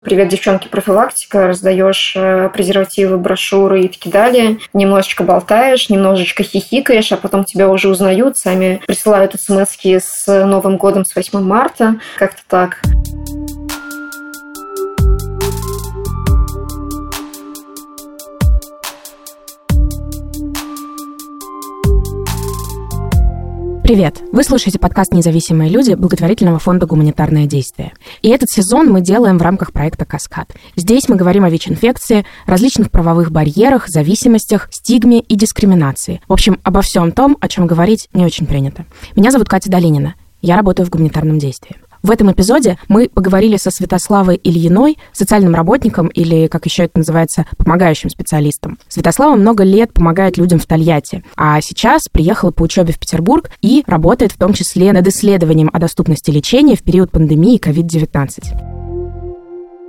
Привет, девчонки, профилактика, раздаешь э, презервативы, брошюры и так далее. Немножечко болтаешь, немножечко хихикаешь, а потом тебя уже узнают, сами присылают смс с Новым годом, с 8 марта. Как-то так. Привет! Вы слушаете подкаст «Независимые люди» благотворительного фонда «Гуманитарное действие». И этот сезон мы делаем в рамках проекта «Каскад». Здесь мы говорим о ВИЧ-инфекции, различных правовых барьерах, зависимостях, стигме и дискриминации. В общем, обо всем том, о чем говорить не очень принято. Меня зовут Катя Долинина. Я работаю в гуманитарном действии. В этом эпизоде мы поговорили со Святославой Ильиной, социальным работником или, как еще это называется, помогающим специалистом. Святослава много лет помогает людям в Тольятти, а сейчас приехала по учебе в Петербург и работает в том числе над исследованием о доступности лечения в период пандемии COVID-19.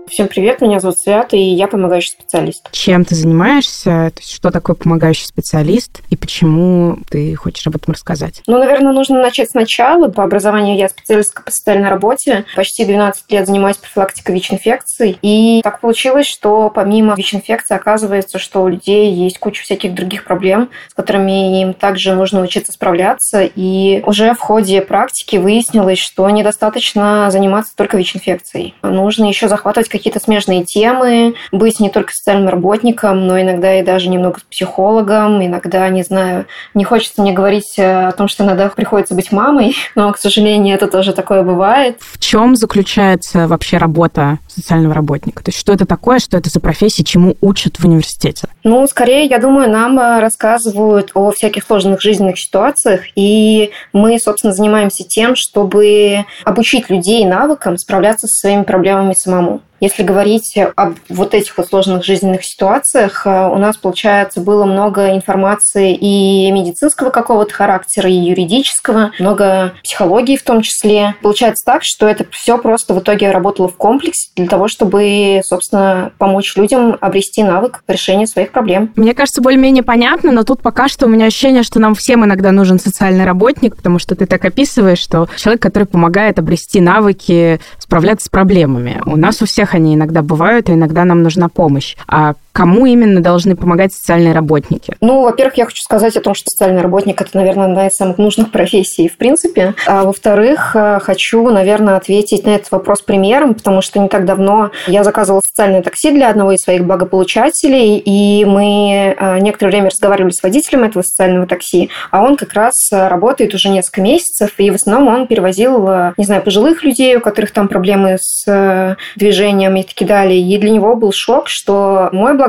Всем привет, меня зовут Свята, и я помогающий специалист. Чем ты занимаешься? То есть, что такое помогающий специалист и почему ты хочешь об этом рассказать? Ну, наверное, нужно начать сначала. По образованию я специалистка по социальной работе. Почти 12 лет занимаюсь профилактикой ВИЧ-инфекций. И так получилось, что помимо ВИЧ-инфекции оказывается, что у людей есть куча всяких других проблем, с которыми им также нужно учиться справляться. И уже в ходе практики выяснилось, что недостаточно заниматься только ВИЧ-инфекцией. Нужно еще захватывать какие-то смежные темы, быть не только социальным работником, но иногда и даже немного психологом, иногда, не знаю, не хочется мне говорить э, о том, что иногда приходится быть мамой, но, к сожалению, это тоже такое бывает. В чем заключается вообще работа социального работника? То есть что это такое, что это за профессия, чему учат в университете? Ну, скорее, я думаю, нам э, рассказывают о всяких сложных жизненных ситуациях, и мы, собственно, занимаемся тем, чтобы обучить людей навыкам справляться со своими проблемами самому. Если говорить об вот этих вот сложных жизненных ситуациях, э, у нас, получается, было много информации и медицинского какого-то характера, и юридического, много психологии в том числе. Получается так, что это все просто в итоге работало в комплексе для того, чтобы, собственно, помочь людям обрести навык решения своих проблем. Мне кажется, более-менее понятно, но тут пока что у меня ощущение, что нам всем иногда нужен социальный работник, потому что ты так описываешь, что человек, который помогает обрести навыки, справляться с проблемами. У нас у всех они иногда бывают, и иногда нам нужна помощь. А кому именно должны помогать социальные работники? Ну, во-первых, я хочу сказать о том, что социальный работник – это, наверное, одна из самых нужных профессий в принципе. А во-вторых, э, хочу, наверное, ответить на этот вопрос примером, потому что не так давно я заказывала социальное такси для одного из своих благополучателей, и мы э, некоторое время разговаривали с водителем этого социального такси, а он как раз работает уже несколько месяцев, и в основном он перевозил, э, не знаю, пожилых людей, у которых там проблемы с движением и так далее. И для него был шок, что мой благополучатель –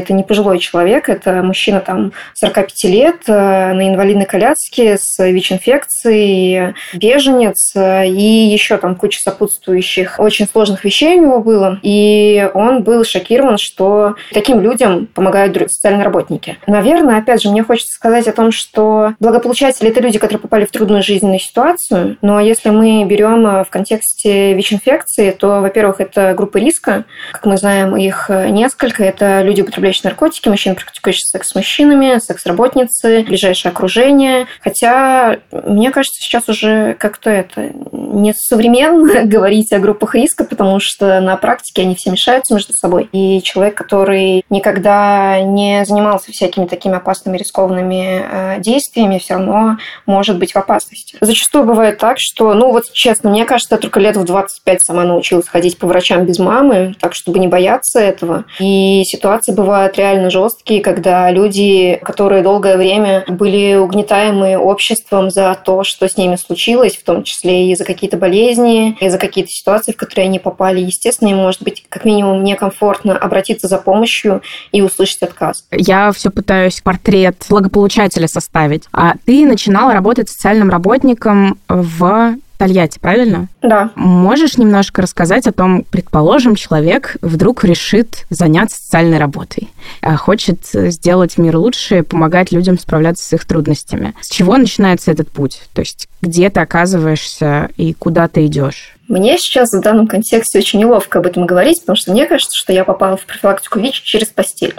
это не пожилой человек, это мужчина там 45 лет э, на инвалидной коляске с ВИЧ-инфекцией, беженец э, и еще там куча сопутствующих очень сложных вещей у него было. И он был шокирован, что таким людям помогают социальные работники. Наверное, опять же, мне хочется сказать о том, что благополучатели – это люди, которые попали в трудную жизненную ситуацию, но если мы берем э, в контексте ВИЧ-инфекции, то, во-первых, это группы риска. Как мы знаем, их несколько это люди, употребляющие наркотики, мужчины, практикующие секс с мужчинами, секс-работницы, ближайшее окружение. Хотя, мне кажется, сейчас уже как-то это не современно говорить о группах риска, потому что на практике они все мешаются между собой. И человек, который никогда не занимался всякими такими опасными, рискованными э, действиями, все равно может быть в опасности. Зачастую бывает так, что, ну вот честно, мне кажется, я только лет в 25 сама научилась ходить по врачам без мамы, так чтобы не бояться этого. И ситуации бывают реально жесткие, когда люди, которые долгое время были угнетаемы обществом за то, что с ними случилось, в том числе и за какие-то болезни, и за какие-то ситуации, в которые они попали, естественно, им может быть как минимум некомфортно обратиться за помощью и услышать отказ. Я все пытаюсь портрет благополучателя составить. А ты начинала работать социальным работником в Тольятти, правильно? Да. Можешь немножко рассказать о том, предположим, человек вдруг решит заняться социальной работой, а хочет сделать мир лучше, помогать людям справляться с их трудностями. С чего начинается этот путь? То есть где ты оказываешься и куда ты идешь? Мне сейчас в данном контексте очень неловко об этом говорить, потому что мне кажется, что я попала в профилактику ВИЧ через постель.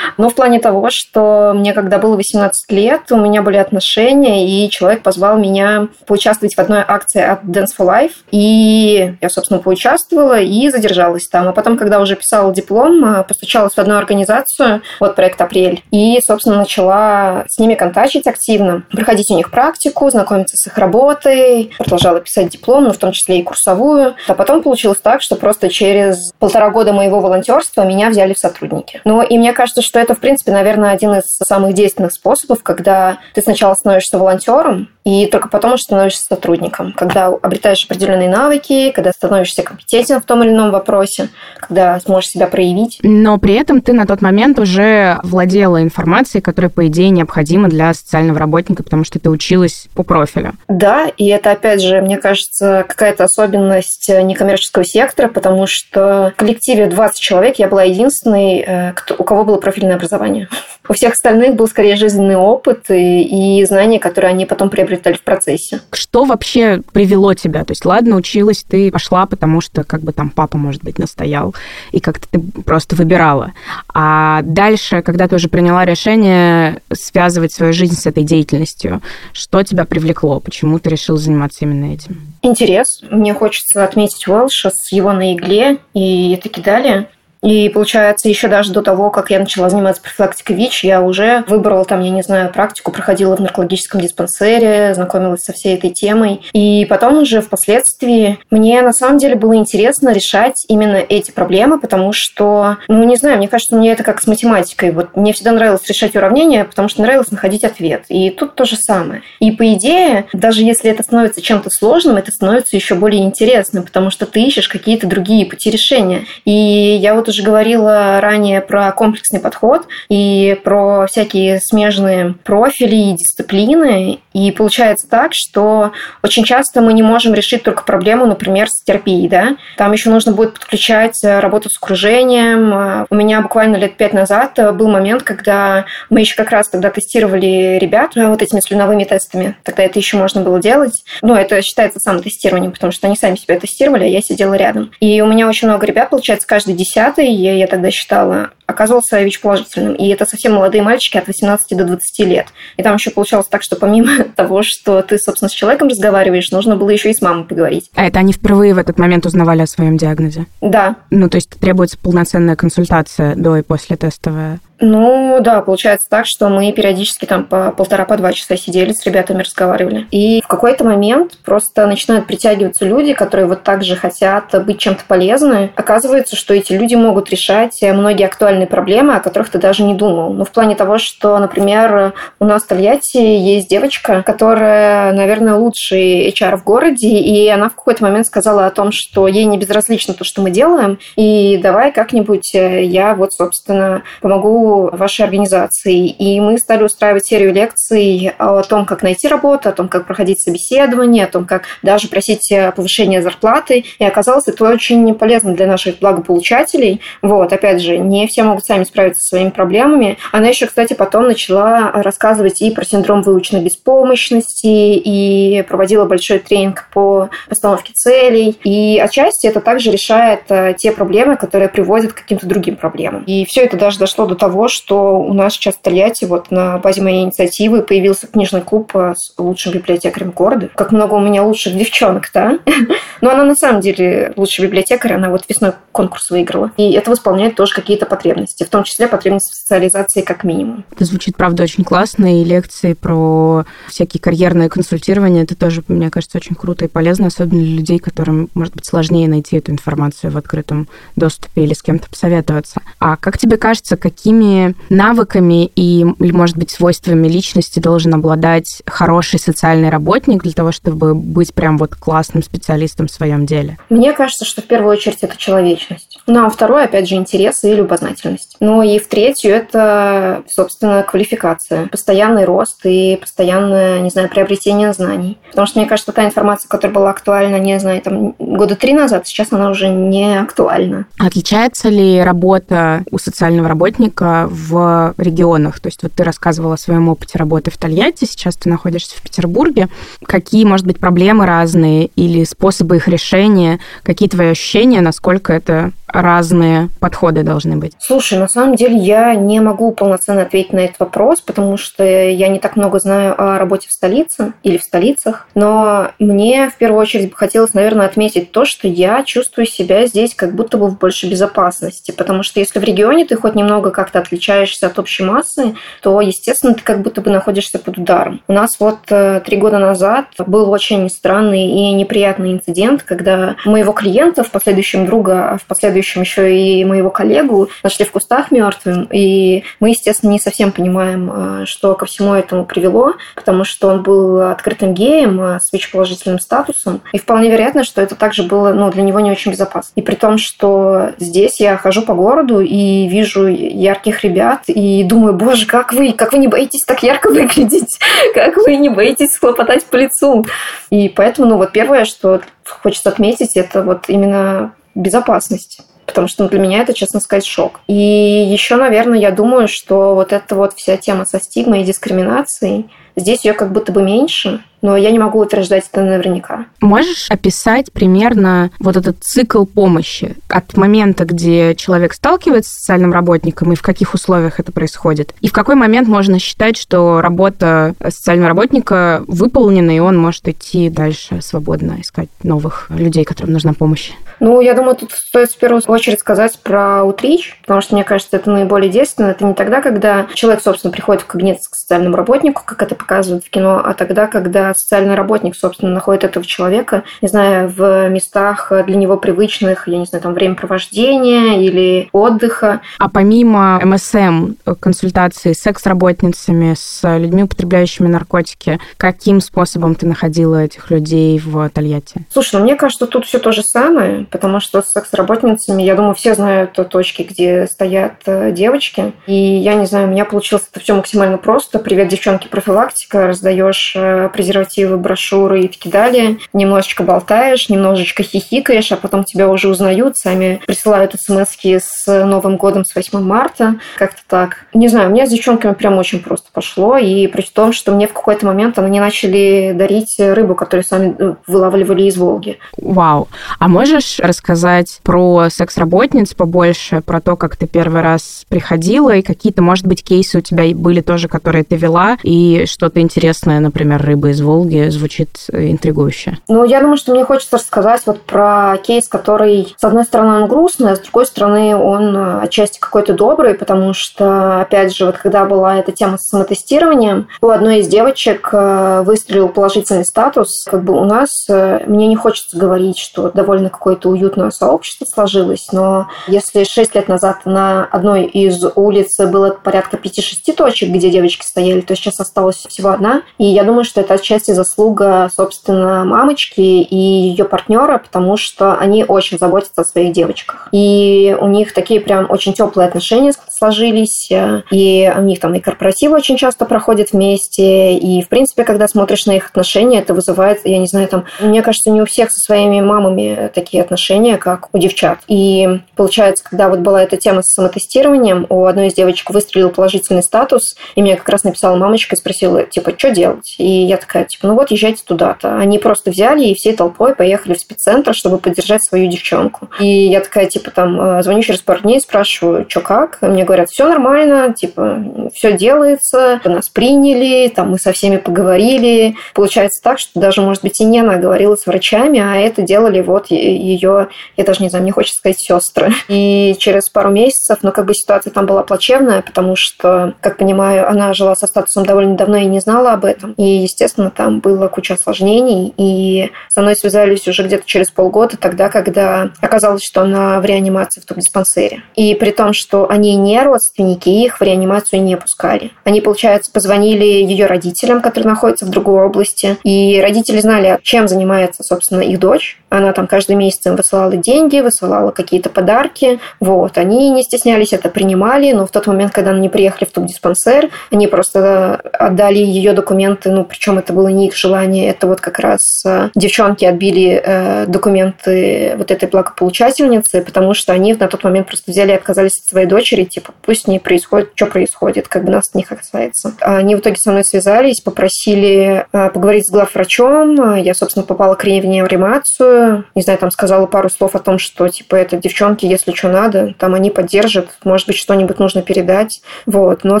Но в плане того, что мне, когда было 18 лет, у меня были отношения, и человек позвал меня поучаствовать в одной акции от Dance for Life. И я, собственно, поучаствовала и задержалась там. А потом, когда уже писала диплом, а, постучалась в одну организацию, вот проект «Апрель», и, собственно, начала с ними контактить активно, проходить у них практику, знакомиться с их работой, продолжала писать диплом, ну, в том числе и курсовую. А потом получилось так, что просто через полтора года моего волонтерства меня взяли в сотрудники. Ну, и мне кажется, что это в принципе, наверное, один из самых действенных способов, когда ты сначала становишься волонтером, и только потом уже становишься сотрудником, когда обретаешь определенные навыки, когда становишься компетентен в том или ином вопросе, когда сможешь себя проявить. Но при этом ты на тот момент уже владела информацией, которая, по идее, необходима для социального работника, потому что ты училась по профилю. Да, и это, опять же, мне кажется, какая-то особенность некоммерческого сектора, потому что в коллективе 20 человек я была единственной, э, кто, у кого было профильное образование. У всех остальных был скорее жизненный опыт и, и знания, которые они потом приобретали в процессе. Что вообще привело тебя? То есть, ладно, училась, ты пошла, потому что как бы там папа, может быть, настоял, и как-то ты просто выбирала. А дальше, когда ты уже приняла решение связывать свою жизнь с этой деятельностью, что тебя привлекло? Почему ты решила заниматься именно этим? Интерес. Мне хочется отметить Уэлша с его на игле и таки далее. И получается, еще даже до того, как я начала заниматься профилактикой ВИЧ, я уже выбрала там, я не знаю, практику, проходила в наркологическом диспансере, знакомилась со всей этой темой. И потом уже впоследствии мне на самом деле было интересно решать именно эти проблемы, потому что, ну, не знаю, мне кажется, мне это как с математикой. Вот мне всегда нравилось решать уравнения, потому что нравилось находить ответ. И тут то же самое. И по идее, даже если это становится чем-то сложным, это становится еще более интересным, потому что ты ищешь какие-то другие пути решения. И я вот уже говорила ранее про комплексный подход и про всякие смежные профили и дисциплины. И получается так, что очень часто мы не можем решить только проблему, например, с терапией. Да? Там еще нужно будет подключать работу с окружением. У меня буквально лет пять назад был момент, когда мы еще как раз тогда тестировали ребят вот этими слюновыми тестами. Тогда это еще можно было делать. Ну, это считается самотестированием, потому что они сами себя тестировали, а я сидела рядом. И у меня очень много ребят, получается, каждый десятый и я тогда считала, оказывался ВИЧ-положительным. И это совсем молодые мальчики от 18 до 20 лет. И там еще получалось так, что помимо того, что ты, собственно, с человеком разговариваешь, нужно было еще и с мамой поговорить. А это они впервые в этот момент узнавали о своем диагнозе? Да. Ну, то есть требуется полноценная консультация до и после тестовая? Ну, да, получается так, что мы периодически там по полтора-по два часа сидели с ребятами, разговаривали. И в какой-то момент просто начинают притягиваться люди, которые вот так же хотят быть чем-то полезны. Оказывается, что эти люди могут решать многие актуальные проблемы, о которых ты даже не думал. Ну, в плане того, что, например, у нас в Тольятти есть девочка, которая, наверное, лучший HR в городе, и она в какой-то момент сказала о том, что ей не безразлично то, что мы делаем, и давай как-нибудь я вот, собственно, помогу вашей организации. И мы стали устраивать серию лекций о том, как найти работу, о том, как проходить собеседование, о том, как даже просить повышения зарплаты. И оказалось, это очень полезно для наших благополучателей. Вот, опять же, не все могут сами справиться со своими проблемами. Она еще, кстати, потом начала рассказывать и про синдром выученной беспомощности, и проводила большой тренинг по постановке целей. И отчасти это также решает э, те проблемы, которые приводят к каким-то другим проблемам. И все это даже дошло до того, того, что у нас сейчас в Тольятти вот на базе моей инициативы появился книжный клуб э, с лучшим библиотекарем города. Как много у меня лучших девчонок, да? Но она на самом деле лучший библиотекарь, она вот весной конкурс выиграла. И это восполняет тоже какие-то потребности, в том числе потребности в социализации как минимум. Это звучит, правда, очень классно, и лекции про всякие карьерные консультирования, это тоже, мне кажется, очень круто и полезно, особенно для людей, которым, может быть, сложнее найти эту информацию в открытом доступе или с кем-то посоветоваться. А как тебе кажется, какими навыками и, может быть, свойствами личности должен обладать хороший социальный работник для того, чтобы быть прям вот классным специалистом в своем деле? Мне кажется, что в первую очередь это человечность. Ну, а второе, опять же, интерес и любознательность. Ну и в третью это, собственно, квалификация. Постоянный рост и постоянное, не знаю, приобретение знаний. Потому что, мне кажется, та информация, которая была актуальна, не знаю, там, года три назад, сейчас она уже не актуальна. Отличается ли работа у социального работника в регионах. То есть вот ты рассказывала о своем опыте работы в Тольятти, сейчас ты находишься в Петербурге. Какие, может быть, проблемы разные или способы их решения? Какие твои ощущения, насколько это разные подходы должны быть? Слушай, на самом деле я не могу полноценно ответить на этот вопрос, потому что я не так много знаю о работе в столице или в столицах. Но мне в первую очередь бы хотелось, наверное, отметить то, что я чувствую себя здесь как будто бы в большей безопасности. Потому что если в регионе ты хоть немного как-то отличаешься от общей массы, то, естественно, ты как будто бы находишься под ударом. У нас вот э, три года назад был очень странный и неприятный инцидент, когда моего клиента, в последующем друга, в последующем еще и моего коллегу нашли в кустах мертвым. И мы, естественно, не совсем понимаем, э, что ко всему этому привело, потому что он был открытым геем э, с ВИЧ-положительным статусом. И вполне вероятно, что это также было ну, для него не очень безопасно. И при том, что здесь я хожу по городу и вижу ярких ребят и думаю, боже, как вы, как вы не боитесь так ярко выглядеть, как вы не боитесь хлопотать по лицу. И поэтому, ну вот первое, что хочется отметить, это вот именно безопасность потому что для меня это, честно сказать, шок. И еще, наверное, я думаю, что вот эта вот вся тема со стигмой и дискриминацией, здесь ее как будто бы меньше, но я не могу утверждать это наверняка. Можешь описать примерно вот этот цикл помощи от момента, где человек сталкивается с социальным работником и в каких условиях это происходит? И в какой момент можно считать, что работа социального работника выполнена, и он может идти дальше свободно, искать новых людей, которым нужна помощь? Ну, я думаю, тут стоит в первую очередь сказать про утрич, потому что, мне кажется, это наиболее действенно. Это не тогда, когда человек, собственно, приходит в кабинет к социальному работнику, как это показывают в кино, а тогда, когда социальный работник, собственно, находит этого человека, не знаю, в местах для него привычных, я не знаю, там, времяпровождения или отдыха. А помимо МСМ, консультаций с секс-работницами, с людьми, употребляющими наркотики, каким способом ты находила этих людей в Тольятти? Слушай, ну мне кажется, тут все то же самое, потому что с секс-работницами, я думаю, все знают точки, где стоят э, девочки. И я не знаю, у меня получилось это все максимально просто. Привет, девчонки, профилактика, раздаешь э, презервативы презервативы, брошюры и так далее. Немножечко болтаешь, немножечко хихикаешь, а потом тебя уже узнают, сами присылают смс с Новым годом, с 8 марта. Как-то так. Не знаю, у меня с девчонками прям очень просто пошло. И при том, что мне в какой-то момент они начали дарить рыбу, которую сами э, вылавливали из Волги. Вау. А можешь рассказать про секс-работниц побольше, про то, как ты первый раз приходила, и какие-то, может быть, кейсы у тебя были тоже, которые ты вела, и что-то интересное, например, рыбы из Волги Волги звучит э, интригующе. Ну, я думаю, что мне хочется рассказать вот про кейс, который, с одной стороны, он грустный, а с другой стороны, он э, отчасти какой-то добрый, потому что, опять же, вот когда была эта тема с самотестированием, у одной из девочек э, выстрелил положительный статус. Как бы у нас, мне не хочется говорить, что довольно какое-то уютное сообщество сложилось, но если 6 лет назад на одной из улиц было порядка 5-6 точек, где девочки стояли, то сейчас осталась всего одна. И я думаю, что это отчасти отчасти заслуга, собственно, мамочки и ее партнера, потому что они очень заботятся о своих девочках. И у них такие прям очень теплые отношения сложились, и у них там и корпоративы очень часто проходят вместе, и, в принципе, когда смотришь на их отношения, это вызывает, я не знаю, там, мне кажется, не у всех со своими мамами такие отношения, как у девчат. И получается, когда вот была эта тема с самотестированием, у одной из девочек выстрелил положительный статус, и мне как раз написала мамочка и спросила, типа, что делать? И я такая, типа, ну вот, езжайте туда-то. Они просто взяли и всей толпой поехали в спеццентр, чтобы поддержать свою девчонку. И я такая, типа, там, э, звоню через пару дней, спрашиваю, что как? Мне говорят, все нормально, типа, все делается, нас приняли, там, мы со всеми поговорили. Получается так, что даже, может быть, и не она говорила с врачами, а это делали вот ее, я даже не знаю, мне хочется сказать, сестры. И через пару месяцев, ну, как бы ситуация там была плачевная, потому что, как понимаю, она жила со статусом довольно давно и не знала об этом. И, естественно, там было куча осложнений, и со мной связались уже где-то через полгода, тогда, когда оказалось, что она в реанимации в том диспансере. И при том, что они не родственники, их в реанимацию не пускали. Они, получается, позвонили ее родителям, которые находятся в другой области, и родители знали, чем занимается, собственно, их дочь. Она там каждый месяц им высылала деньги, высылала какие-то подарки. Вот. Они не стеснялись, это принимали, но в тот момент, когда они приехали в тот диспансер, они просто отдали ее документы, ну, причем это было не их желание, это вот как раз э, девчонки отбили э, документы вот этой благополучательницы, потому что они на тот момент просто взяли и отказались от своей дочери, типа, пусть не происходит, что происходит, как бы нас не касается. Они в итоге со мной связались, попросили э, поговорить с главврачом, я, собственно, попала к в реанимацию, Не знаю, там сказала пару слов о том, что, типа, это девчонки, если что надо, там они поддержат, может быть, что-нибудь нужно передать. Вот. Но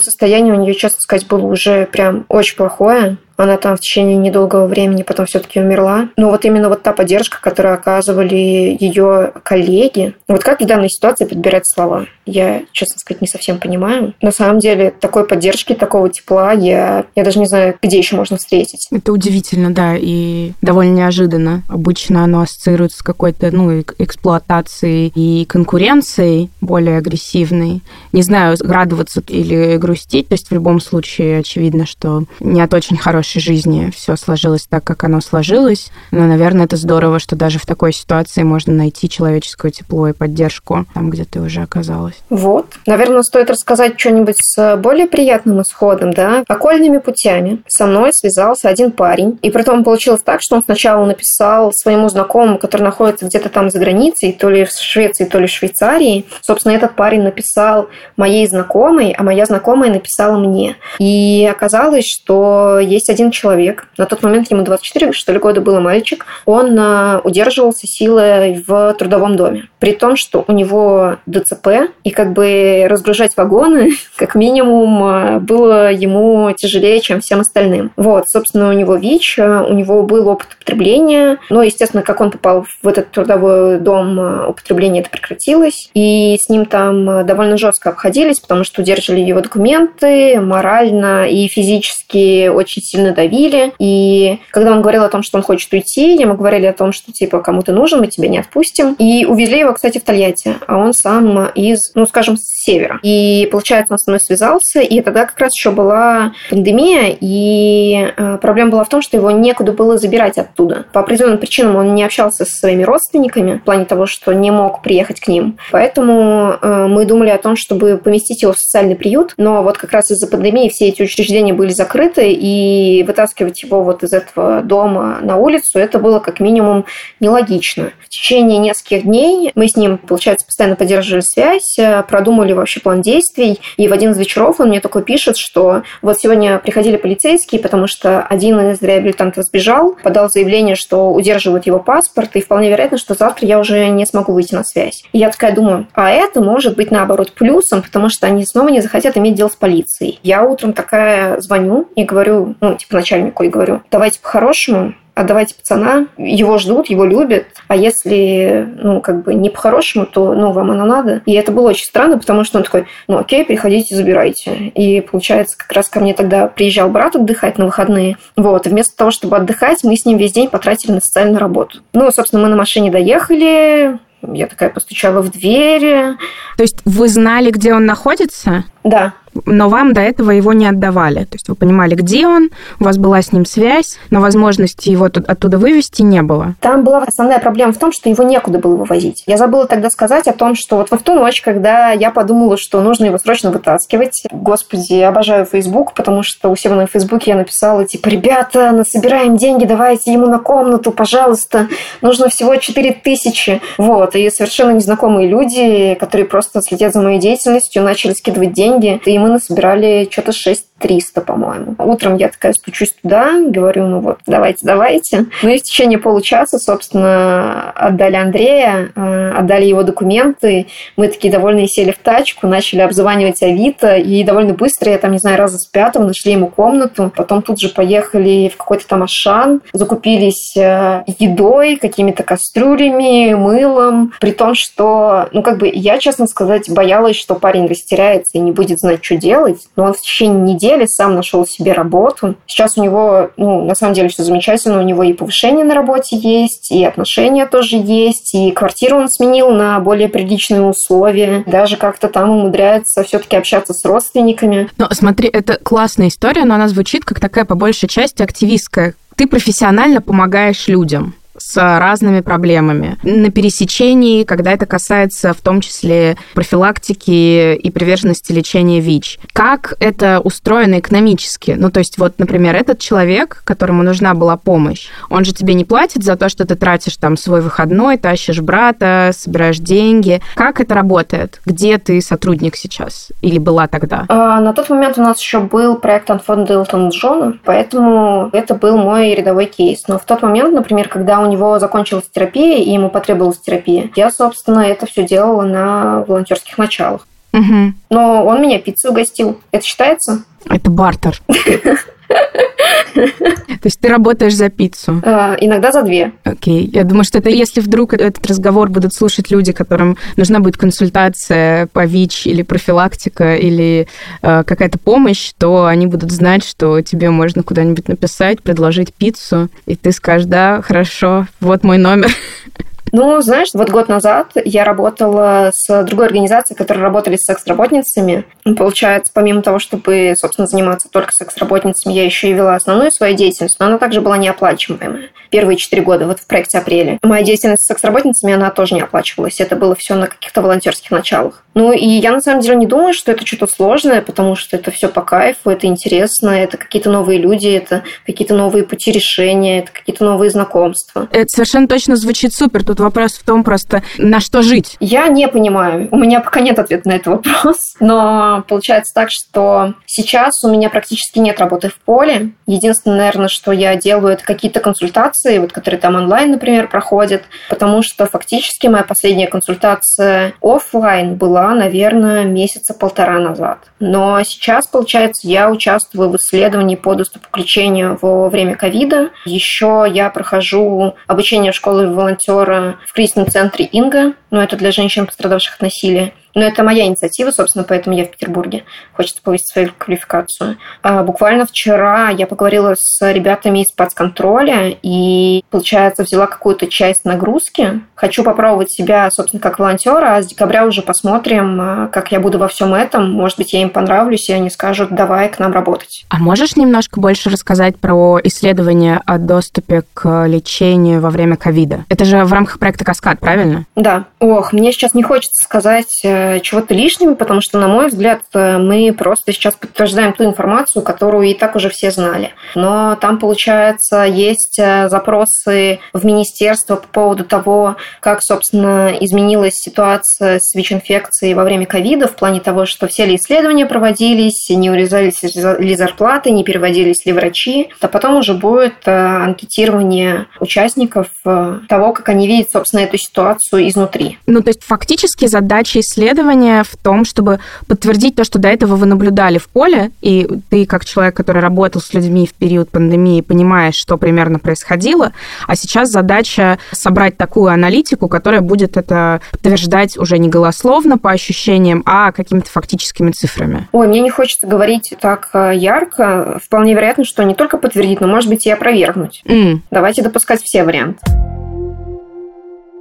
состояние у нее, честно сказать, было уже прям очень плохое. Она там в течение недолгого времени потом все-таки умерла. Но вот именно вот та поддержка, которую оказывали ее коллеги. Вот как в данной ситуации подбирать слова? Я, честно сказать, не совсем понимаю. На самом деле, такой поддержки, такого тепла я, я даже не знаю, где еще можно встретить. Это удивительно, да, и довольно неожиданно. Обычно оно ассоциируется с какой-то, ну, эксплуатацией и конкуренцией более агрессивной. Не знаю, радоваться или грустить. То есть в любом случае очевидно, что не от очень хорошей нашей жизни все сложилось так, как оно сложилось. Но, наверное, это здорово, что даже в такой ситуации можно найти человеческое тепло и поддержку там, где ты уже оказалась. Вот. Наверное, стоит рассказать что-нибудь с более приятным исходом, да? Окольными путями со мной связался один парень. И при получилось так, что он сначала написал своему знакомому, который находится где-то там за границей, то ли в Швеции, то ли в Швейцарии. Собственно, этот парень написал моей знакомой, а моя знакомая написала мне. И оказалось, что есть один один человек, на тот момент ему 24, что ли, года было мальчик, он а, удерживался силой в трудовом доме. При том, что у него ДЦП, и как бы разгружать вагоны, как минимум, а, было ему тяжелее, чем всем остальным. Вот, собственно, у него ВИЧ, а, у него был опыт употребления, но, естественно, как он попал в этот трудовой дом, употребление это прекратилось, и с ним там довольно жестко обходились, потому что удерживали его документы морально и физически очень сильно сильно давили. И когда он говорил о том, что он хочет уйти, ему говорили о том, что типа кому ты нужен, мы тебя не отпустим. И увезли его, кстати, в Тольятти. А он сам из, ну, скажем, с севера. И, получается, он со мной связался. И тогда как раз еще была пандемия. И э, проблема была в том, что его некуда было забирать оттуда. По определенным причинам он не общался со своими родственниками, в плане того, что не мог приехать к ним. Поэтому э, мы думали о том, чтобы поместить его в социальный приют. Но вот как раз из-за пандемии все эти учреждения были закрыты, и вытаскивать его вот из этого дома на улицу, это было как минимум нелогично. В течение нескольких дней мы с ним, получается, постоянно поддерживали связь, э, продумали вообще план действий, и в один из вечеров он мне такой пишет, что вот сегодня приходили полицейские, потому что один из реабилитантов сбежал, подал заявление, что удерживают его паспорт, и вполне вероятно, что завтра я уже не смогу выйти на связь. И я такая думаю, а это может быть наоборот плюсом, потому что они снова не захотят иметь дело с полицией. Я утром такая звоню и говорю, ну, типа, начальнику и говорю, давайте по-хорошему, отдавайте пацана, его ждут, его любят, а если, ну, как бы не по-хорошему, то, ну, вам оно надо. И это было очень странно, потому что он такой, ну, окей, приходите, забирайте. И, получается, как раз ко мне тогда приезжал брат отдыхать на выходные. Вот, и вместо того, чтобы отдыхать, мы с ним весь день потратили на социальную работу. Ну, собственно, мы на машине доехали, я такая постучала в дверь. То есть вы знали, где он находится? Да но вам до этого его не отдавали. То есть вы понимали, где он, у вас была с ним связь, но возможности его оттуда вывести не было. Там была основная проблема в том, что его некуда было вывозить. Я забыла тогда сказать о том, что вот в ту ночь, когда я подумала, что нужно его срочно вытаскивать, господи, я обожаю Facebook, потому что у себя на Фейсбуке я написала, типа, ребята, насобираем деньги, давайте ему на комнату, пожалуйста, нужно всего 4 тысячи. Вот, и совершенно незнакомые люди, которые просто следят за моей деятельностью, начали скидывать деньги, и мы насобирали что-то 6 300, по-моему. Утром я такая стучусь туда, говорю, ну вот, давайте, давайте. Ну и в течение получаса, собственно, отдали Андрея, э, отдали его документы. Мы такие довольные сели в тачку, начали обзванивать Авито, и довольно быстро, я там, не знаю, раза с пятого нашли ему комнату. Потом тут же поехали в какой-то там Ашан, закупились э, едой, какими-то кастрюлями, мылом. При том, что, ну, как бы, я, честно сказать, боялась, что парень растеряется и не будет знать, что делать. Но он в течение недели деле, сам нашел себе работу. Сейчас у него, ну, на самом деле все замечательно, у него и повышение на работе есть, и отношения тоже есть, и квартиру он сменил на более приличные условия, даже как-то там умудряется все-таки общаться с родственниками. Но смотри, это классная история, но она звучит как такая по большей части активистская. Ты профессионально помогаешь людям с разными проблемами. На пересечении, когда это касается в том числе профилактики и приверженности лечения ВИЧ. Как это устроено экономически? Ну, то есть вот, например, этот человек, которому нужна была помощь, он же тебе не платит за то, что ты тратишь там свой выходной, тащишь брата, собираешь деньги. Как это работает? Где ты сотрудник сейчас? Или была тогда? А, на тот момент у нас еще был проект от фонда Элтона Джона, поэтому это был мой рядовой кейс. Но в тот момент, например, когда у него закончилась терапия, и ему потребовалась терапия, я, собственно, это все делала на волонтерских началах. Угу. Но он меня пиццу угостил. Это считается? Это бартер. То есть ты работаешь за пиццу? А, иногда за две. Окей. Я думаю, что это если вдруг этот разговор будут слушать люди, которым нужна будет консультация по ВИЧ или профилактика или э, какая-то помощь, то они будут знать, что тебе можно куда-нибудь написать, предложить пиццу, и ты скажешь, да, хорошо, вот мой номер. Ну, знаешь, вот год назад я работала с другой организацией, которые работали с секс-работницами. Получается, помимо того, чтобы, собственно, заниматься только секс-работницами, я еще и вела основную свою деятельность, но она также была неоплачиваемая. Первые четыре года, вот в проекте «Апреле». Моя деятельность с секс-работницами, она тоже не оплачивалась. Это было все на каких-то волонтерских началах. Ну, и я на самом деле не думаю, что это что-то сложное, потому что это все по кайфу, это интересно, это какие-то новые люди, это какие-то новые пути решения, это какие-то новые знакомства. Это совершенно точно звучит супер. Вопрос в том просто, на что жить? Я не понимаю. У меня пока нет ответа на этот вопрос. Но получается так, что сейчас у меня практически нет работы в поле. Единственное, наверное, что я делаю, это какие-то консультации, вот, которые там онлайн, например, проходят. Потому что фактически моя последняя консультация офлайн была, наверное, месяца полтора назад. Но сейчас, получается, я участвую в исследовании по доступу к лечению во время ковида. Еще я прохожу обучение в школе волонтера в кризисном центре Инга, но это для женщин, пострадавших от насилия. Но это моя инициатива, собственно, поэтому я в Петербурге. Хочется повысить свою квалификацию. А буквально вчера я поговорила с ребятами из спецконтроля и, получается, взяла какую-то часть нагрузки. Хочу попробовать себя, собственно, как волонтера, а с декабря уже посмотрим, а, как я буду во всем этом. Может быть, я им понравлюсь, и они скажут, давай к нам работать. А можешь немножко больше рассказать про исследования о доступе к лечению во время ковида? Это же в рамках проекта «Каскад», правильно? Да. Ох, мне сейчас не хочется сказать э, чего-то лишнего, потому что, на мой взгляд, э, мы просто сейчас подтверждаем ту информацию, которую и так уже все знали. Но там, получается, есть э, запросы в министерство по поводу того, как, собственно, изменилась ситуация с ВИЧ-инфекцией во время ковида, в плане того, что все ли исследования проводились, не урезались ли зарплаты, не переводились ли врачи. А потом уже будет э, анкетирование участников того, как они видят, собственно, эту ситуацию изнутри. Ну, то есть фактически задача исследования исследования в том, чтобы подтвердить то, что до этого вы наблюдали в поле, и ты, как человек, который работал с людьми в период пандемии, понимаешь, что примерно происходило, а сейчас задача собрать такую аналитику, которая будет это подтверждать уже не голословно по ощущениям, а какими-то фактическими цифрами. Ой, мне не хочется говорить так э, ярко. Вполне вероятно, что не только подтвердить, но, может быть, и опровергнуть. Mm. Давайте допускать все варианты.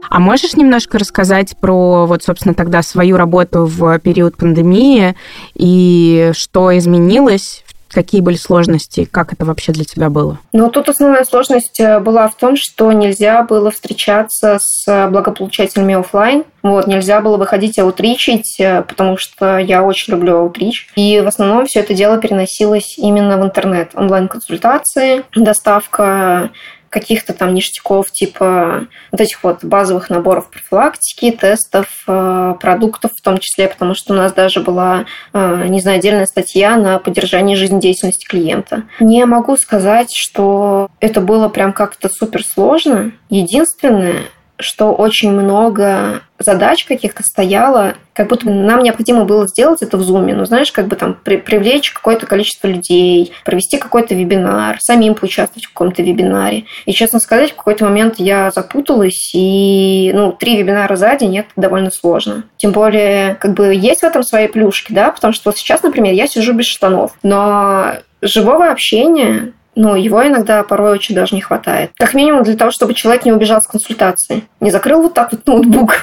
А можешь немножко рассказать про, вот, собственно, тогда свою работу в период пандемии и что изменилось, Какие были сложности? Как это вообще для тебя было? Ну, тут основная сложность э, была в том, что нельзя было встречаться с благополучателями офлайн. Вот, нельзя было выходить аутричить, э, потому что я очень люблю аутрич. И в основном все это дело переносилось именно в интернет. Онлайн-консультации, доставка каких-то там ништяков, типа вот этих вот базовых наборов профилактики, тестов, э, продуктов в том числе, потому что у нас даже была, э, не знаю, отдельная статья на поддержание жизнедеятельности клиента. Не могу сказать, что это было прям как-то супер сложно. Единственное, что очень много задач каких-то стояло, как будто нам необходимо было сделать это в зуме, ну, знаешь, как бы там при, привлечь какое-то количество людей, провести какой-то вебинар, самим поучаствовать в каком-то вебинаре. И, честно сказать, в какой-то момент я запуталась, и, ну, три вебинара за день – это довольно сложно. Тем более, как бы есть в этом свои плюшки, да, потому что вот сейчас, например, я сижу без штанов, но живого общения но его иногда порой очень даже не хватает. Как минимум для того, чтобы человек не убежал с консультации. Не закрыл вот так вот ноутбук,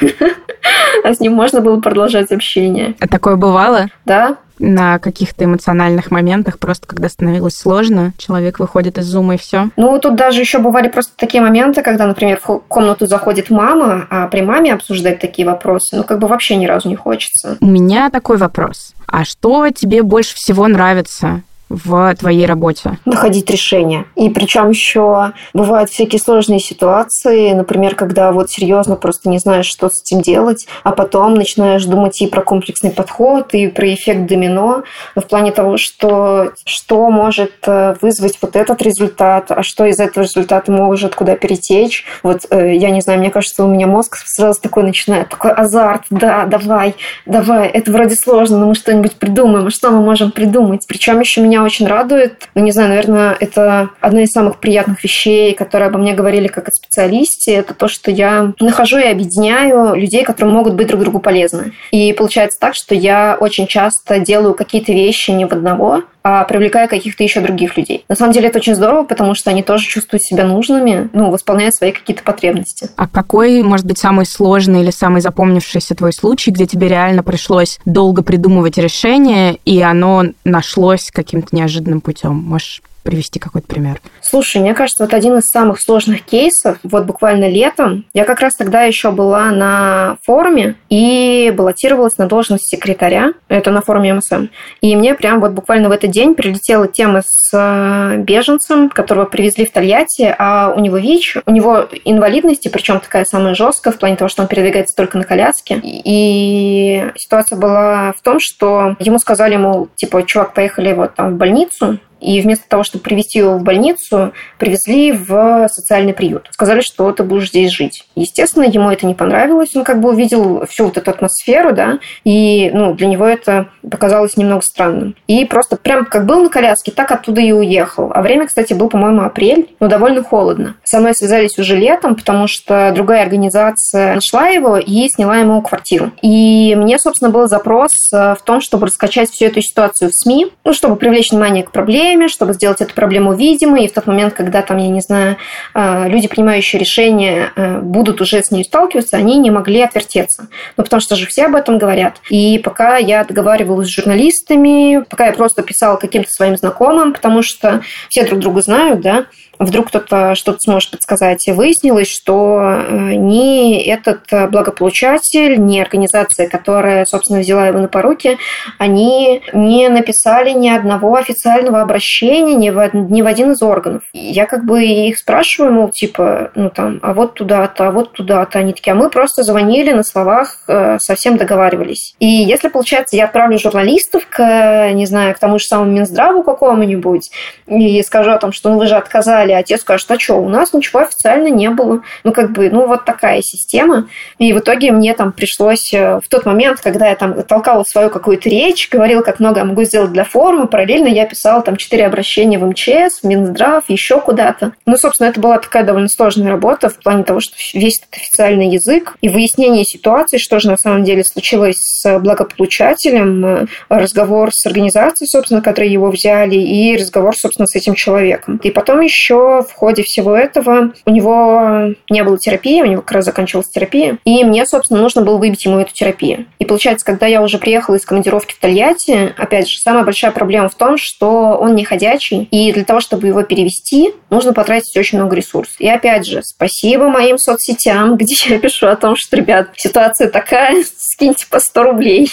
а с ним можно было продолжать общение. А такое бывало? Да, на каких-то эмоциональных моментах, просто когда становилось сложно, человек выходит из зума и все. Ну, тут даже еще бывали просто такие моменты, когда, например, в комнату заходит мама, а при маме обсуждать такие вопросы, ну, как бы вообще ни разу не хочется. У меня такой вопрос. А что тебе больше всего нравится в твоей работе? Находить решения. И причем еще бывают всякие сложные ситуации, например, когда вот серьезно просто не знаешь, что с этим делать, а потом начинаешь думать и про комплексный подход, и про эффект домино, в плане того, что что может э, вызвать вот этот результат, а что из этого результата может куда перетечь. Вот э, я не знаю, мне кажется, у меня мозг сразу такой начинает, такой азарт, да, давай, давай, это вроде сложно, но мы что-нибудь придумаем, а что мы можем придумать? Причем еще меня очень радует, ну не знаю, наверное, это одна из самых приятных вещей, которые обо мне говорили как о специалисте, это то, что я нахожу и объединяю людей, которые могут быть друг другу полезны. И получается так, что я очень часто делаю какие-то вещи не в одного, привлекая каких-то еще других людей. На самом деле это очень здорово, потому что они тоже чувствуют себя нужными, ну, восполняют свои какие-то потребности. А какой, может быть, самый сложный или самый запомнившийся твой случай, где тебе реально пришлось долго придумывать решение, и оно нашлось каким-то неожиданным путем? Можешь привести какой-то пример? Слушай, мне кажется, вот один из самых сложных кейсов, вот буквально летом, я как раз тогда еще была на форуме и баллотировалась на должность секретаря, это на форуме МСМ. И мне прям вот буквально в этот день прилетела тема с э, беженцем, которого привезли в Тольятти, а у него ВИЧ, у него инвалидность, причем такая самая жесткая в плане того, что он передвигается только на коляске. И ситуация была в том, что ему сказали, мол, типа, чувак, поехали вот там в больницу, и вместо того, чтобы привезти его в больницу, привезли в социальный приют. Сказали, что ты будешь здесь жить. Естественно, ему это не понравилось. Он как бы увидел всю вот эту атмосферу, да, и ну, для него это показалось немного странным. И просто прям как был на коляске, так оттуда и уехал. А время, кстати, был, по-моему, апрель, но довольно холодно. Со мной связались уже летом, потому что другая организация нашла его и сняла ему квартиру. И мне, собственно, был запрос э, в том, чтобы раскачать всю эту ситуацию в СМИ, ну, чтобы привлечь внимание к проблеме, время, чтобы сделать эту проблему видимой, и в тот момент, когда там, я не знаю, э, люди, принимающие решения, э, будут уже с ней сталкиваться, они не могли отвертеться. Ну, потому что же все об этом говорят. И пока я договаривалась с журналистами, пока я просто писала каким-то своим знакомым, потому что все друг друга знают, да, вдруг кто-то что-то сможет подсказать. И выяснилось, что э, ни этот благополучатель, ни организация, которая, собственно, взяла его на поруки, они не написали ни одного официального обращения ни в, ни в один из органов. Я как бы их спрашиваю, мол, типа, ну там, а вот туда-то, а вот туда-то. Они такие, а мы просто звонили на словах, э, совсем договаривались. И если, получается, я отправлю журналистов к, не знаю, к тому же самому Минздраву какому-нибудь и скажу о том, что ну вы же отказали далее. Отец скажет, а что, у нас ничего официально не было. Ну, как бы, ну, вот такая система. И в итоге мне там пришлось э, в тот момент, когда я там толкала свою какую-то речь, говорила, как много я могу сделать для форума, параллельно я писала там четыре обращения в МЧС, в Минздрав, еще куда-то. Ну, собственно, это была такая довольно сложная работа в плане того, что весь этот официальный язык и выяснение ситуации, что же на самом деле случилось с благополучателем, э, разговор с организацией, собственно, которые его взяли, и разговор, собственно, с этим человеком. И потом еще еще в ходе всего этого у него не было терапии, у него как раз заканчивалась терапия, и мне, собственно, нужно было выбить ему эту терапию. И получается, когда я уже приехала из командировки в Тольятти, опять же, самая большая проблема в том, что он не ходячий, и для того, чтобы его перевести, нужно потратить очень много ресурсов. И опять же, спасибо моим соцсетям, где я пишу о том, что, ребят, ситуация такая, скиньте по 100 рублей.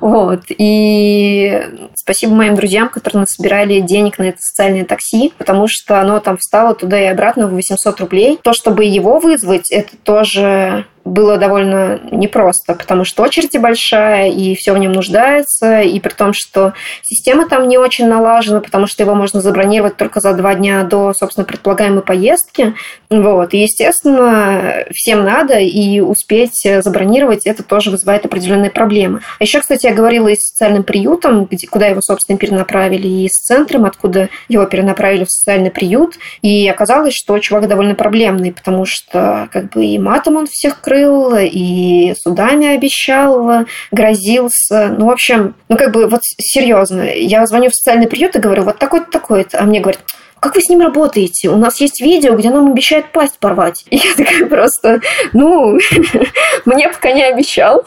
Вот. И спасибо моим друзьям, которые насобирали денег на это социальное такси, потому что оно там встало туда и обратно в 800 рублей. То, чтобы его вызвать, это тоже было довольно непросто, потому что очередь большая, и все в нем нуждается, и при том, что система там не очень налажена, потому что его можно забронировать только за два дня до, собственно, предполагаемой поездки. Вот. И, естественно, всем надо, и успеть забронировать это тоже вызывает определенные проблемы. А еще, кстати, я говорила и с социальным приютом, где, куда его, собственно, перенаправили, и с центром, откуда его перенаправили в социальный приют, и оказалось, что чувак довольно проблемный, потому что как бы и матом он всех крыл, был, и судами обещал, грозился. Ну, в общем, ну, как бы, вот серьезно. Я звоню в социальный приют и говорю, вот такой-то, такой-то. А мне говорят, как вы с ним работаете? У нас есть видео, где нам обещают пасть порвать. И я такая просто, ну, мне пока не обещал.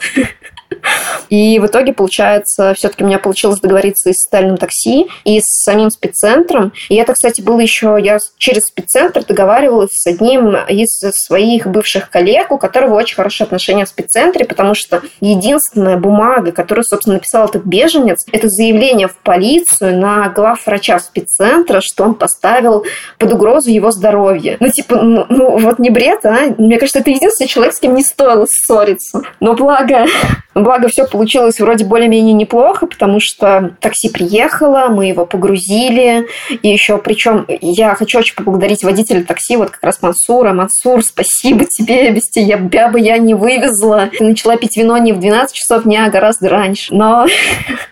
И в итоге, получается, все-таки у меня получилось договориться и с социальным такси, и с самим спеццентром. И это, кстати, было еще... Я через спеццентр договаривалась с одним из своих бывших коллег, у которого очень хорошие отношения в спеццентре, потому что единственная бумага, которую, собственно, написал этот беженец, это заявление в полицию на главврача спеццентра, что он поставил под угрозу его здоровье. Ну, типа, ну, ну вот не бред, а? Мне кажется, это единственный человек, с кем не стоило ссориться. Но благо, благо все получилось вроде более-менее неплохо, потому что такси приехало, мы его погрузили, и еще, причем, я хочу очень поблагодарить водителя такси, вот как раз Мансура. Мансур, спасибо тебе, без тебя бы я не вывезла. Ты начала пить вино не в 12 часов дня, а гораздо раньше. Но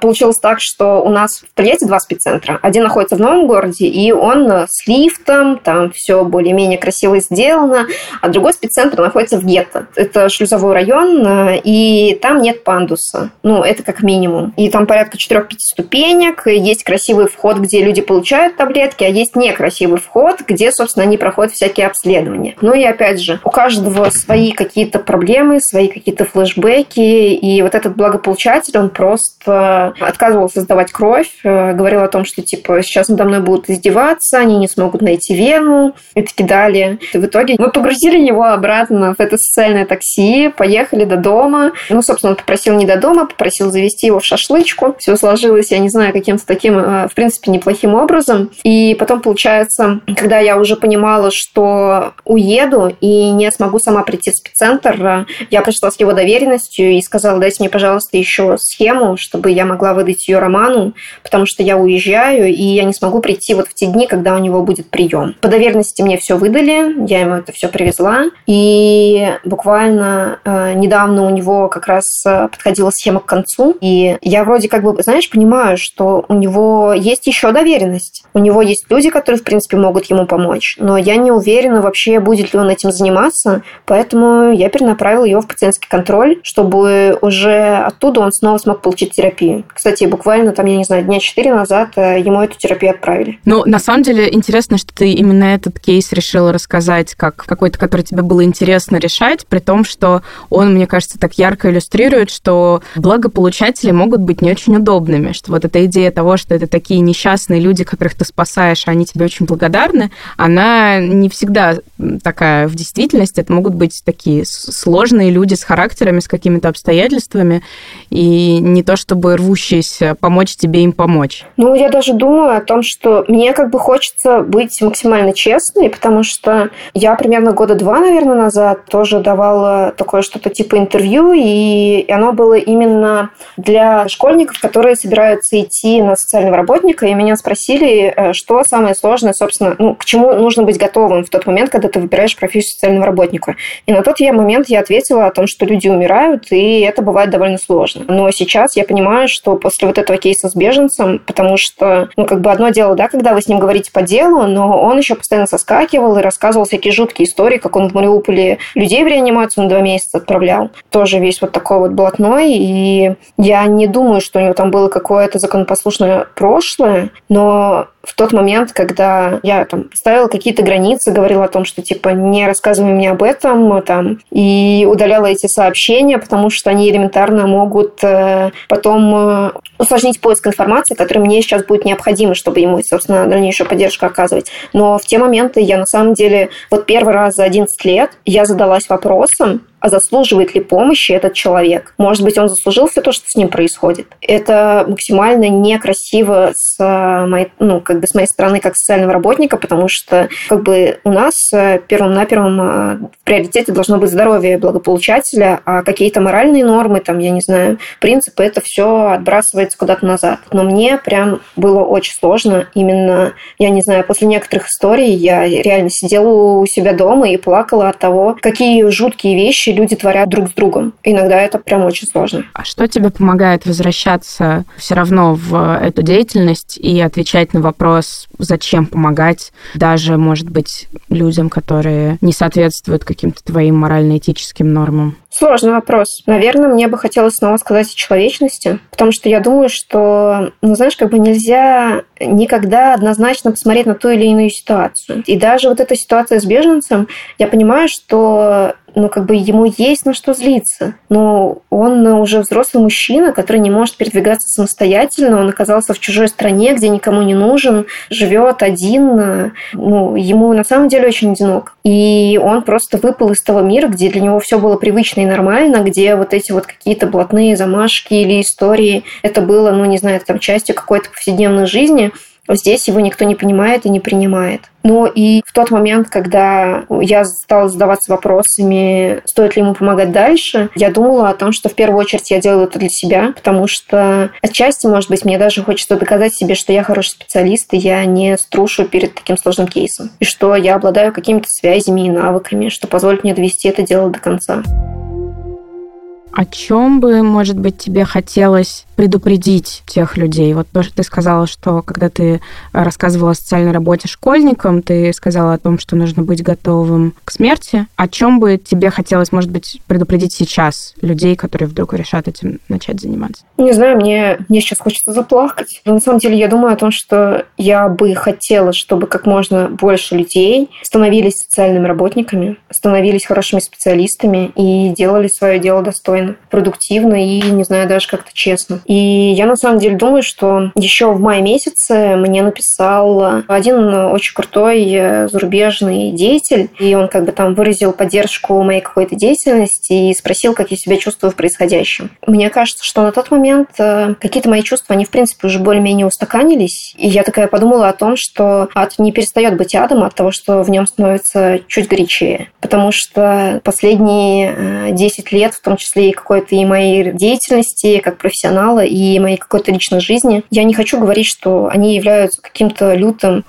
Получилось так, что у нас в Тольятти два спеццентра. Один находится в новом городе, и он с лифтом, там все более-менее красиво сделано, а другой спеццентр находится в гетто. Это шлюзовой район, и там нет пандуса. Ну, это как минимум. И там порядка 4-5 ступенек, есть красивый вход, где люди получают таблетки, а есть некрасивый вход, где, собственно, они проходят всякие обследования. Ну и опять же, у каждого свои какие-то проблемы, свои какие-то флешбеки, и вот этот благополучатель, он просто отказывался сдавать кровь, э, говорил о том, что типа сейчас надо мной будут издеваться, они не смогут найти вену и таки далее. И в итоге мы погрузили его обратно в это социальное такси, поехали до дома. Ну, собственно, он попросил не до дома, попросил завести его в шашлычку. Все сложилось, я не знаю, каким-то таким, э, в принципе, неплохим образом. И потом, получается, когда я уже понимала, что уеду и не смогу сама прийти в спеццентр, э, я пришла с его доверенностью и сказала, дайте мне, пожалуйста, еще схему, чтобы я могла выдать ее Роману, потому что я уезжаю, и я не смогу прийти вот в те дни, когда у него будет прием. По доверенности мне все выдали, я ему это все привезла, и буквально э, недавно у него как раз э, подходила схема к концу, и я вроде как бы, знаешь, понимаю, что у него есть еще доверенность. У него есть люди, которые, в принципе, могут ему помочь, но я не уверена вообще, будет ли он этим заниматься, поэтому я перенаправила его в пациентский контроль, чтобы уже оттуда он снова смог получить терапию. Кстати, буквально там, я не знаю, дня четыре назад э, ему эту терапию отправили. Ну, на самом деле, интересно, что ты именно этот кейс решила рассказать как какой-то, который тебе было интересно решать, при том, что он, мне кажется, так ярко иллюстрирует, что благополучатели могут быть не очень удобными, что вот эта идея того, что это такие несчастные люди, которых ты спасаешь, а они тебе очень благодарны, она не всегда такая в действительности. Это могут быть такие сложные люди с характерами, с какими-то обстоятельствами, и не то чтобы рвущиеся помочь тебе им помочь. Ну, я даже думаю о том, что мне как бы хочется быть максимально честной, потому что я примерно года два, наверное, назад тоже давала такое что-то типа интервью, и оно было именно для школьников, которые собираются идти на социального работника, и меня спросили, э, что самое сложное, собственно, ну, к чему нужно быть готовым в тот момент, когда ты выбираешь профессию социального работника. И на тот момент я ответила о том, что люди умирают, и это бывает довольно сложно. Но сейчас я понимаю, что после вот этого кейса с беженцем, потому что, ну, как бы одно дело, да, когда вы с ним говорите по делу, но он еще постоянно соскакивал и рассказывал всякие жуткие истории, как он в Мариуполе людей в реанимацию на два месяца отправлял. Тоже весь вот такой вот блатной, и я не думаю, что у него там было какое-то законопослушное прошлое, но в тот момент, когда я там ставила какие-то границы, говорила о том, что типа не рассказывай мне об этом, там, и удаляла эти сообщения, потому что они элементарно могут э, потом э, усложнить поиск информации, которая мне сейчас будет необходима, чтобы ему, собственно, дальнейшую поддержку оказывать. Но в те моменты я на самом деле, вот первый раз за 11 лет я задалась вопросом, а заслуживает ли помощи этот человек. Может быть, он заслужил все то, что с ним происходит. Это максимально некрасиво с э, моей, ну, как бы с моей стороны, как социального работника, потому что как бы у нас э, первым на первом э, приоритете должно быть здоровье благополучателя, а какие-то моральные нормы, там, я не знаю, принципы, это все отбрасывается куда-то назад. Но мне прям было очень сложно именно, я не знаю, после некоторых историй я реально сидела у себя дома и плакала от того, какие жуткие вещи люди творят друг с другом. Иногда это прям очень сложно. А что тебе помогает возвращаться все равно в эту деятельность и отвечать на вопрос, зачем помогать даже, может быть, людям, которые не соответствуют каким-то твоим морально-этическим нормам? Сложный вопрос. Наверное, мне бы хотелось снова сказать о человечности, потому что я думаю, что, ну, знаешь, как бы нельзя никогда однозначно посмотреть на ту или иную ситуацию. И даже вот эта ситуация с беженцем, я понимаю, что ну, как бы ему есть на что злиться. Но он уже взрослый мужчина, который не может передвигаться самостоятельно. Он оказался в чужой стране, где никому не нужен, живет один. Ну, ему на самом деле очень одинок. И он просто выпал из того мира, где для него все было привычно и нормально, где вот эти вот какие-то блатные замашки или истории, это было, ну, не знаю, там частью какой-то повседневной жизни. Здесь его никто не понимает и не принимает. Но и в тот момент, когда я стала задаваться вопросами, стоит ли ему помогать дальше, я думала о том, что в первую очередь я делаю это для себя, потому что отчасти, может быть, мне даже хочется доказать себе, что я хороший специалист, и я не струшу перед таким сложным кейсом, и что я обладаю какими-то связями и навыками, что позволит мне довести это дело до конца. О чем бы, может быть, тебе хотелось предупредить тех людей? Вот то, что ты сказала, что когда ты рассказывала о социальной работе школьникам, ты сказала о том, что нужно быть готовым к смерти. О чем бы тебе хотелось, может быть, предупредить сейчас людей, которые вдруг решат этим начать заниматься? Не знаю, мне, мне сейчас хочется заплакать. Но на самом деле я думаю о том, что я бы хотела, чтобы как можно больше людей становились социальными работниками, становились хорошими специалистами и делали свое дело достойно продуктивно и, не знаю, даже как-то честно. И я на самом деле думаю, что еще в мае месяце мне написал один очень крутой э, зарубежный деятель, и он как бы там выразил поддержку моей какой-то деятельности и спросил, как я себя чувствую в происходящем. Мне кажется, что на тот момент э, какие-то мои чувства, они, в принципе, уже более-менее устаканились, и я такая подумала о том, что ад не перестает быть адом от того, что в нем становится чуть горячее. Потому что последние 10 э, лет, в том числе и какой-то и моей деятельности как профессионала, и моей какой-то личной жизни. Я не хочу говорить, что они являются каким-то лютым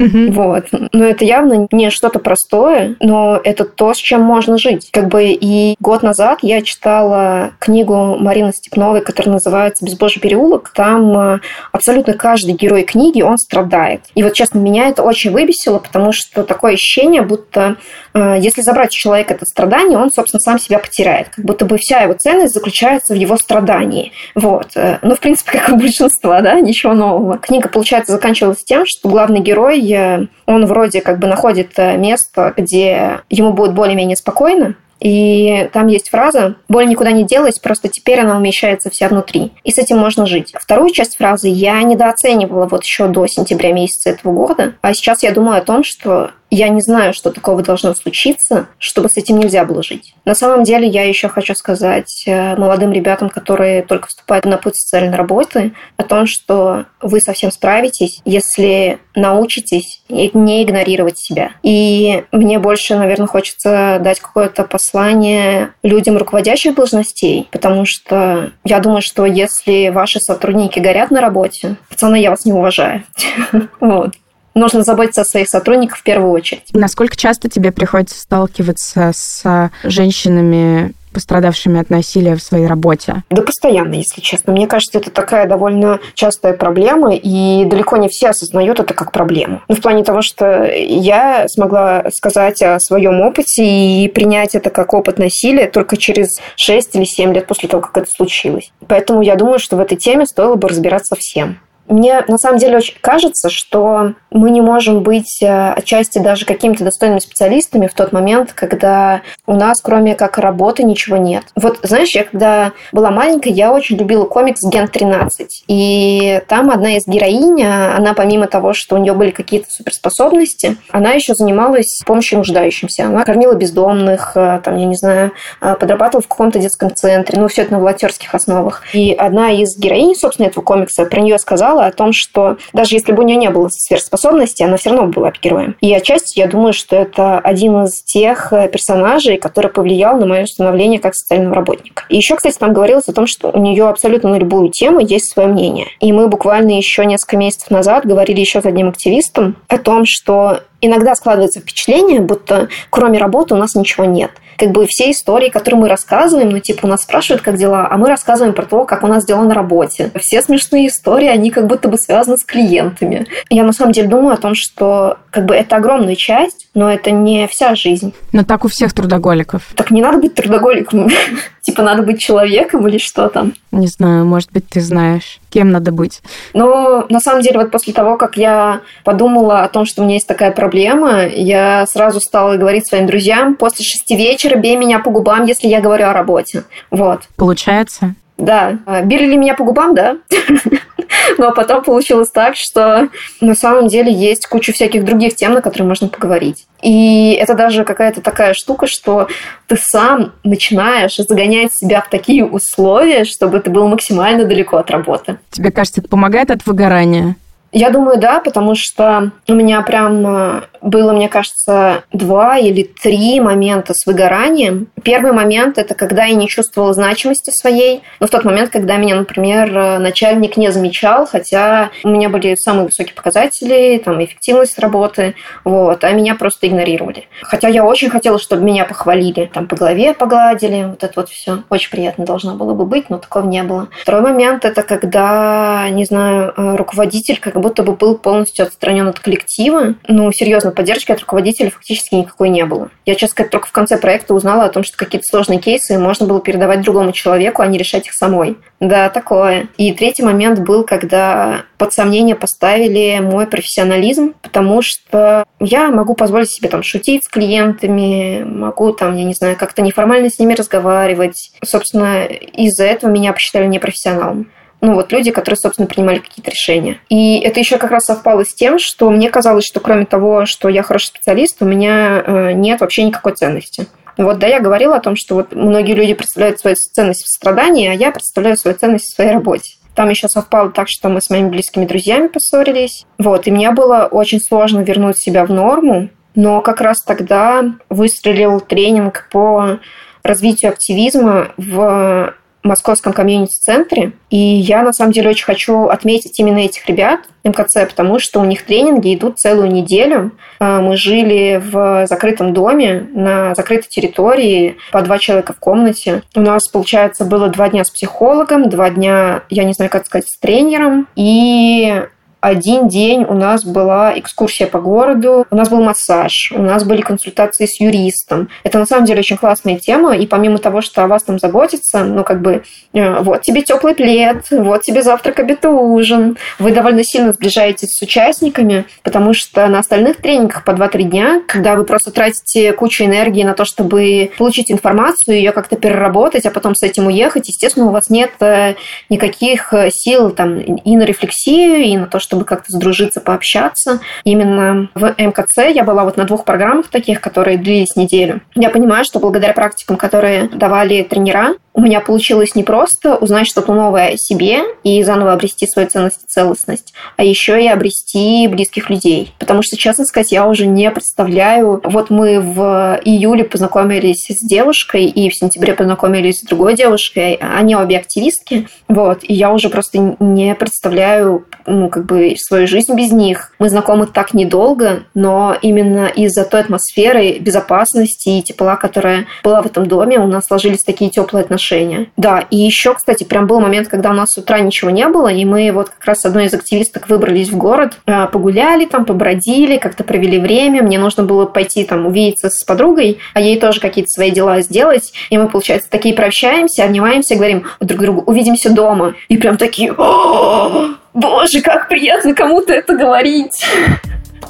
Угу. Вот. Но это явно не что-то простое, но это то, с чем можно жить. Как бы и год назад я читала книгу Марины Степновой, которая называется «Безбожий переулок». Там э, абсолютно каждый герой книги, он страдает. И вот, честно, меня это очень выбесило, потому что такое ощущение, будто если забрать у человека это страдание, он, собственно, сам себя потеряет. Как будто бы вся его ценность заключается в его страдании. Вот. Э, ну, в принципе, как у большинства, да, ничего нового. Книга, получается, заканчивалась тем, что главный герой он вроде как бы находит э, место, где ему будет более-менее спокойно, и там есть фраза «боль никуда не делась, просто теперь она умещается вся внутри». И с этим можно жить. Вторую часть фразы я недооценивала вот еще до сентября месяца этого года. А сейчас я думаю о том, что я не знаю, что такого должно случиться, чтобы с этим нельзя было жить. На самом деле, я еще хочу сказать э, молодым ребятам, которые только вступают на путь социальной работы, о том, что вы совсем справитесь, если научитесь не игнорировать себя. И мне больше, наверное, хочется дать какое-то послание людям руководящих должностей, потому что я думаю, что если ваши сотрудники горят на работе, пацаны, я вас не уважаю. Вот нужно заботиться о своих сотрудниках в первую очередь. Насколько часто тебе приходится сталкиваться с женщинами, пострадавшими от насилия в своей работе? Да постоянно, если честно. Мне кажется, это такая довольно частая проблема, и далеко не все осознают это как проблему. Ну, в плане того, что я смогла сказать о своем опыте и принять это как опыт насилия только через 6 или 7 лет после того, как это случилось. Поэтому я думаю, что в этой теме стоило бы разбираться всем. Мне на самом деле очень кажется, что мы не можем быть э, отчасти даже какими-то достойными специалистами в тот момент, когда у нас кроме как работы ничего нет. Вот, знаешь, я когда была маленькая, я очень любила комикс «Ген 13». И там одна из героинь, она помимо того, что у нее были какие-то суперспособности, она еще занималась помощью нуждающимся. Она кормила бездомных, э, там, я не знаю, э, подрабатывала в каком-то детском центре, ну, все это на волонтерских основах. И одна из героинь, собственно, этого комикса про нее сказала, сказала о том, что даже если бы у нее не было сверхспособностей, она все равно была бы героем. И отчасти я думаю, что это один из тех э, персонажей, который повлиял на мое становление как социального работника. И еще, кстати, там говорилось о том, что у нее абсолютно на любую тему есть свое мнение. И мы буквально еще несколько месяцев назад говорили еще с одним активистом о том, что иногда складывается впечатление, будто кроме работы у нас ничего нет. Как бы все истории, которые мы рассказываем, ну, типа, у нас спрашивают, как дела, а мы рассказываем про то, как у нас дела на работе. Все смешные истории, они как будто бы связаны с клиентами. Я на самом деле думаю о том, что как бы это огромная часть, но это не вся жизнь. Но так у всех трудоголиков. Так не надо быть трудоголиком. Типа надо быть человеком или что там? Не знаю, может быть, ты знаешь, кем надо быть. Но на самом деле вот после того, как я подумала о том, что у меня есть такая проблема, я сразу стала говорить своим друзьям, после шести вечера бей меня по губам, если я говорю о работе. Вот. Получается? Да. Били ли меня по губам, да? Но потом получилось так, что на самом деле есть куча всяких других тем, на которые можно поговорить. И это даже какая-то такая штука, что ты сам начинаешь загонять себя в такие условия, чтобы ты был максимально далеко от работы. Тебе кажется, это помогает от выгорания? Я думаю, да, потому что у меня прям э, было, мне кажется, два или три момента с выгоранием. Первый момент – это когда я не чувствовала значимости своей. Но в тот момент, когда меня, например, э, начальник не замечал, хотя у меня были самые высокие показатели, там, эффективность работы, вот, а меня просто игнорировали. Хотя я очень хотела, чтобы меня похвалили, там, по голове погладили, вот это вот все. Очень приятно должно было бы быть, но такого не было. Второй момент – это когда, не знаю, э, руководитель как как будто бы был полностью отстранен от коллектива. Ну, серьезно, поддержки от руководителя фактически никакой не было. Я, честно сказать, только в конце проекта узнала о том, что какие-то сложные кейсы можно было передавать другому человеку, а не решать их самой. Да, такое. И третий момент был, когда под сомнение поставили мой профессионализм, потому что я могу позволить себе там шутить с клиентами, могу там, я не знаю, как-то неформально с ними разговаривать. Собственно, из-за этого меня посчитали непрофессионалом ну вот люди, которые, собственно, принимали какие-то решения. И это еще как раз совпало с тем, что мне казалось, что кроме того, что я хороший специалист, у меня э, нет вообще никакой ценности. Вот, да, я говорила о том, что вот многие люди представляют свою ценность в страдании, а я представляю свою ценность в своей работе. Там еще совпало так, что мы с моими близкими друзьями поссорились. Вот, и мне было очень сложно вернуть себя в норму, но как раз тогда выстрелил тренинг по развитию активизма в московском комьюнити-центре. И я, на самом деле, очень хочу отметить именно этих ребят, МКЦ, потому что у них тренинги идут целую неделю. А, мы жили в закрытом доме, на закрытой территории, по два человека в комнате. У нас, получается, было два дня с психологом, два дня, я не знаю, как сказать, с тренером. И один день у нас была экскурсия по городу, у нас был массаж, у нас были консультации с юристом. Это на самом деле очень классная тема, и помимо того, что о вас там заботятся, ну как бы э, вот тебе теплый плед, вот тебе завтрак, обед и ужин. Вы довольно сильно сближаетесь с участниками, потому что на остальных тренингах по 2-3 дня, когда вы просто тратите кучу энергии на то, чтобы получить информацию, ее как-то переработать, а потом с этим уехать, естественно, у вас нет э, никаких э, сил там и на рефлексию, и на то, чтобы как-то сдружиться, пообщаться. Именно в МКЦ я была вот на двух программах таких, которые длились неделю. Я понимаю, что благодаря практикам, которые давали тренера, у меня получилось не просто узнать что-то новое о себе и заново обрести свою ценность и целостность, а еще и обрести близких людей. Потому что, честно сказать, я уже не представляю... Вот мы в июле познакомились с девушкой, и в сентябре познакомились с другой девушкой. Они обе активистки. Вот. И я уже просто не представляю, ну, как бы, свою жизнь без них. Мы знакомы так недолго, но именно из-за той атмосферы безопасности и тепла, которая была в этом доме, у нас сложились такие теплые отношения отношения. Да, и еще, кстати, прям был момент, когда у нас с утра ничего не было, и мы вот как раз с одной из активисток выбрались в город, а, погуляли там, побродили, как-то провели время. Мне нужно было пойти там увидеться с подругой, а ей тоже какие-то свои дела сделать. И мы, получается, такие прощаемся, обнимаемся, говорим друг другу, увидимся дома. И прям такие, боже, как приятно кому-то это говорить.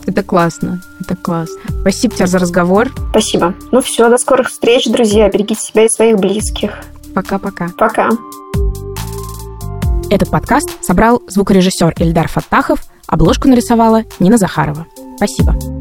Это классно, это классно. Спасибо тебе за разговор. Спасибо. Ну все, до скорых встреч, друзья. Берегите себя и своих близких. Пока-пока. Пока. Этот подкаст собрал звукорежиссер Ильдар Фаттахов, обложку нарисовала Нина Захарова. Спасибо.